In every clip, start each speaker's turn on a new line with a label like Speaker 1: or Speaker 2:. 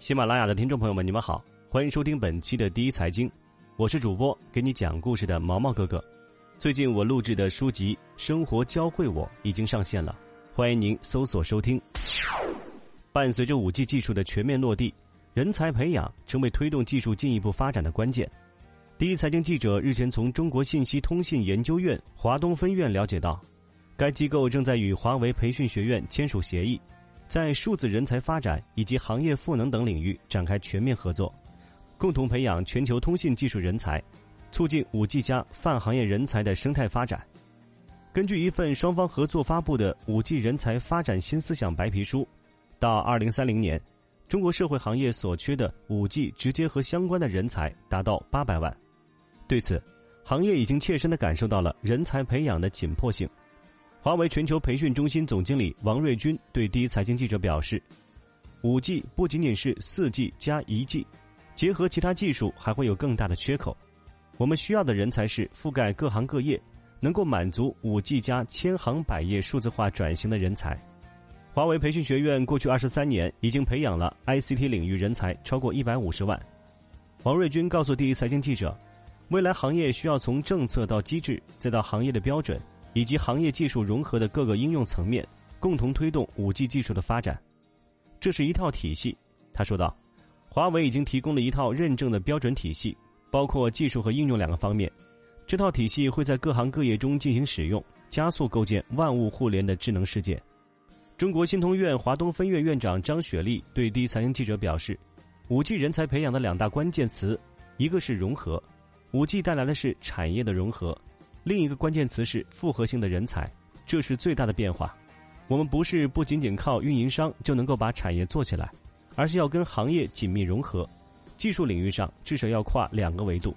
Speaker 1: 喜马拉雅的听众朋友们，你们好，欢迎收听本期的第一财经，我是主播给你讲故事的毛毛哥哥。最近我录制的书籍《生活教会我》已经上线了，欢迎您搜索收听。伴随着五 G 技术的全面落地，人才培养成为推动技术进一步发展的关键。第一财经记者日前从中国信息通信研究院华东分院了解到，该机构正在与华为培训学院签署协议。在数字人才发展以及行业赋能等领域展开全面合作，共同培养全球通信技术人才，促进五 G 加泛行业人才的生态发展。根据一份双方合作发布的五 G 人才发展新思想白皮书，到二零三零年，中国社会行业所缺的五 G 直接和相关的人才达到八百万。对此，行业已经切身的感受到了人才培养的紧迫性。华为全球培训中心总经理王瑞军对第一财经记者表示：“五 G 不仅仅是四 G 加一 G，结合其他技术还会有更大的缺口。我们需要的人才是覆盖各行各业，能够满足五 G 加千行百业数字化转型的人才。”华为培训学院过去二十三年已经培养了 ICT 领域人才超过一百五十万。王瑞军告诉第一财经记者：“未来行业需要从政策到机制，再到行业的标准。”以及行业技术融合的各个应用层面，共同推动五 G 技术的发展，这是一套体系。他说道：“华为已经提供了一套认证的标准体系，包括技术和应用两个方面。这套体系会在各行各业中进行使用，加速构建万物互联的智能世界。”中国信通院华东分院院长张雪丽对第一财经记者表示：“五 G 人才培养的两大关键词，一个是融合，五 G 带来的是产业的融合。”另一个关键词是复合性的人才，这是最大的变化。我们不是不仅仅靠运营商就能够把产业做起来，而是要跟行业紧密融合。技术领域上至少要跨两个维度。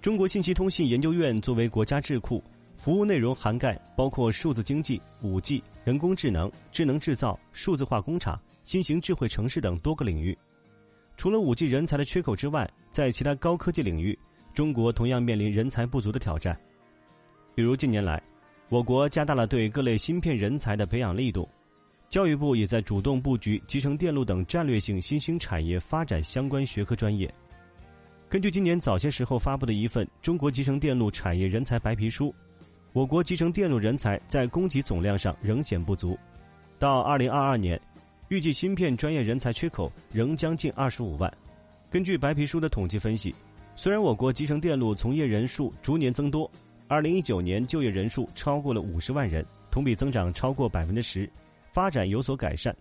Speaker 1: 中国信息通信研究院作为国家智库，服务内容涵盖包括数字经济、五 G、人工智能、智能制造、数字化工厂、新型智慧城市等多个领域。除了五 G 人才的缺口之外，在其他高科技领域，中国同样面临人才不足的挑战。比如近年来，我国加大了对各类芯片人才的培养力度，教育部也在主动布局集成电路等战略性新兴产业发展相关学科专业。根据今年早些时候发布的一份《中国集成电路产业人才白皮书》，我国集成电路人才在供给总量上仍显不足，到二零二二年，预计芯片专业人才缺口仍将近二十五万。根据白皮书的统计分析，虽然我国集成电路从业人数逐年增多。二零一九年就业人数超过了五十万人，同比增长超过百分之十，发展有所改善。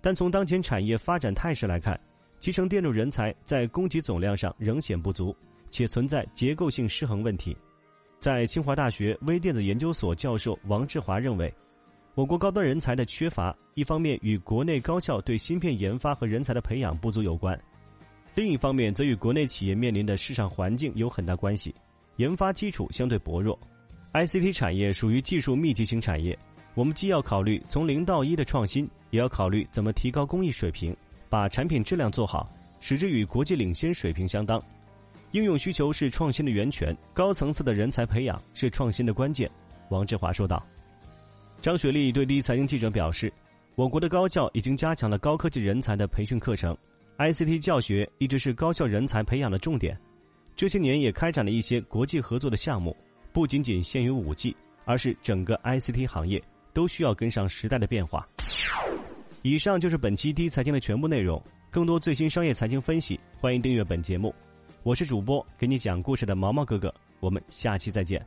Speaker 1: 但从当前产业发展态势来看，集成电路人才在供给总量上仍显不足，且存在结构性失衡问题。在清华大学微电子研究所教授王志华认为，我国高端人才的缺乏，一方面与国内高校对芯片研发和人才的培养不足有关，另一方面则与国内企业面临的市场环境有很大关系。研发基础相对薄弱，ICT 产业属于技术密集型产业。我们既要考虑从零到一的创新，也要考虑怎么提高工艺水平，把产品质量做好，使之与国际领先水平相当。应用需求是创新的源泉，高层次的人才培养是创新的关键。王志华说道。张雪丽对第一财经记者表示，我国的高校已经加强了高科技人才的培训课程，ICT 教学一直是高校人才培养的重点。这些年也开展了一些国际合作的项目，不仅仅限于五 G，而是整个 ICT 行业都需要跟上时代的变化。以上就是本期第一财经的全部内容。更多最新商业财经分析，欢迎订阅本节目。我是主播给你讲故事的毛毛哥哥，我们下期再见。